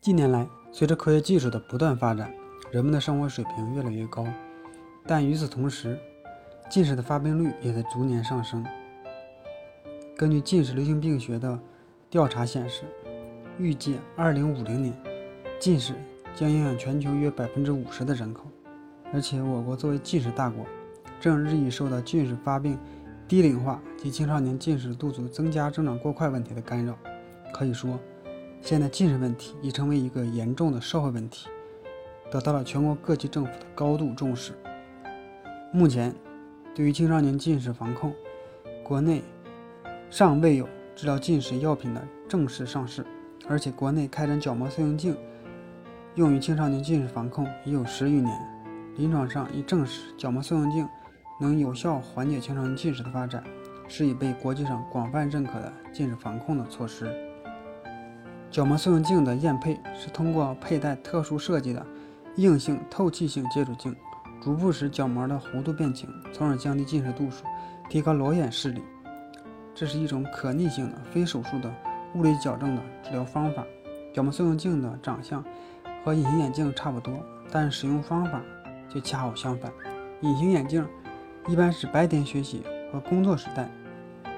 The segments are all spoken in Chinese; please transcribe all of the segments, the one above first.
近年来，随着科学技术的不断发展，人们的生活水平越来越高，但与此同时，近视的发病率也在逐年上升。根据近视流行病学的调查显示，预计2050年，近视将影响全球约50%的人口。而且，我国作为近视大国，正日益受到近视发病、低龄化及青少年近视度数增加、增长过快问题的干扰。可以说，现在近视问题已成为一个严重的社会问题，得到了全国各级政府的高度重视。目前，对于青少年近视防控，国内尚未有治疗近视药品的正式上市，而且国内开展角膜塑形镜用于青少年近视防控已有十余年，临床上已证实角膜塑形镜能有效缓解青少年近视的发展，是已被国际上广泛认可的近视防控的措施。角膜塑形镜的验配是通过佩戴特殊设计的硬性透气性接触镜，逐步使角膜的弧度变轻，从而降低近视度数，提高裸眼视力。这是一种可逆性的非手术的物理矫正的治疗方法。角膜塑形镜的长相和隐形眼镜差不多，但使用方法却恰好相反。隐形眼镜一般是白天学习和工作时戴，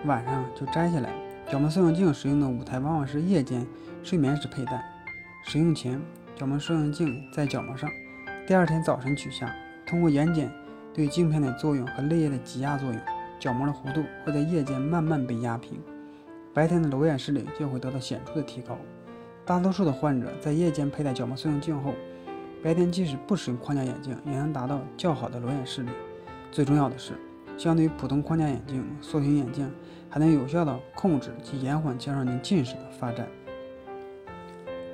晚上就摘下来。角膜塑形镜使用的舞台往往是夜间睡眠时佩戴。使用前，角膜塑形镜在角膜上，第二天早晨取下。通过眼睑对镜片的作用和泪液的挤压作用，角膜的弧度会在夜间慢慢被压平，白天的裸眼视力就会得到显著的提高。大多数的患者在夜间佩戴角膜塑形镜后，白天即使不使用框架眼镜，也能达到较好的裸眼视力。最重要的是。相对于普通框架眼镜，塑形眼镜还能有效地控制及延缓青少年近视的发展。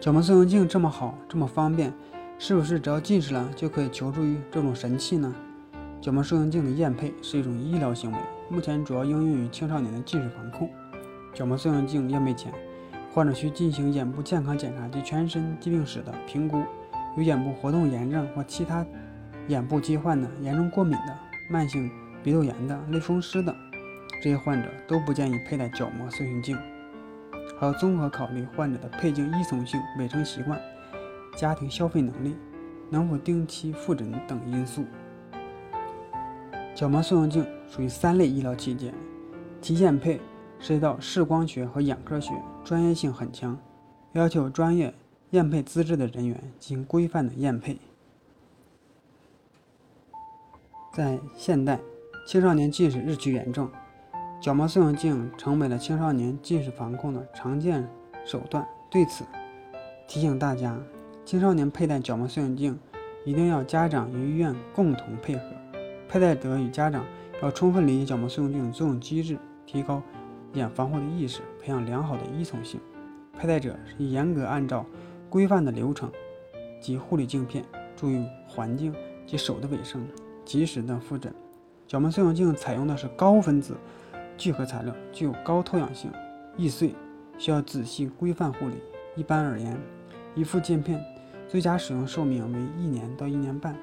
角膜塑形镜这么好，这么方便，是不是只要近视了就可以求助于这种神器呢？角膜塑形镜的验配是一种医疗行为，目前主要应用于青少年的近视防控。角膜塑形镜验配前，患者需进行眼部健康检查及全身疾病史的评估，有眼部活动炎症或其他眼部疾患的、严重过敏的、慢性。鼻窦炎的、类风湿的这些患者都不建议佩戴角膜塑形镜，还要综合考虑患者的配镜依从性、卫生习惯、家庭消费能力、能否定期复诊等因素。角膜塑形镜属于三类医疗器件，其验配涉及到视光学和眼科学，专业性很强，要求专业验配资质的人员进行规范的验配。在现代。青少年近视日趋严重，角膜塑形镜成为了青少年近视防控的常见手段。对此，提醒大家，青少年佩戴角膜塑形镜一定要家长与医院共同配合，佩戴者与家长要充分理解角膜塑形镜的作用机制，提高眼防护的意识，培养良好的依从性。佩戴者是严格按照规范的流程及护理镜片，注意环境及手的卫生，及时的复诊。角膜塑形镜采用的是高分子聚合材料，具有高透氧性，易碎，需要仔细规范护理。一般而言，一副镜片最佳使用寿命为一年到一年半，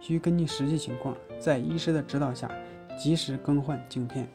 需根据实际情况，在医师的指导下及时更换镜片。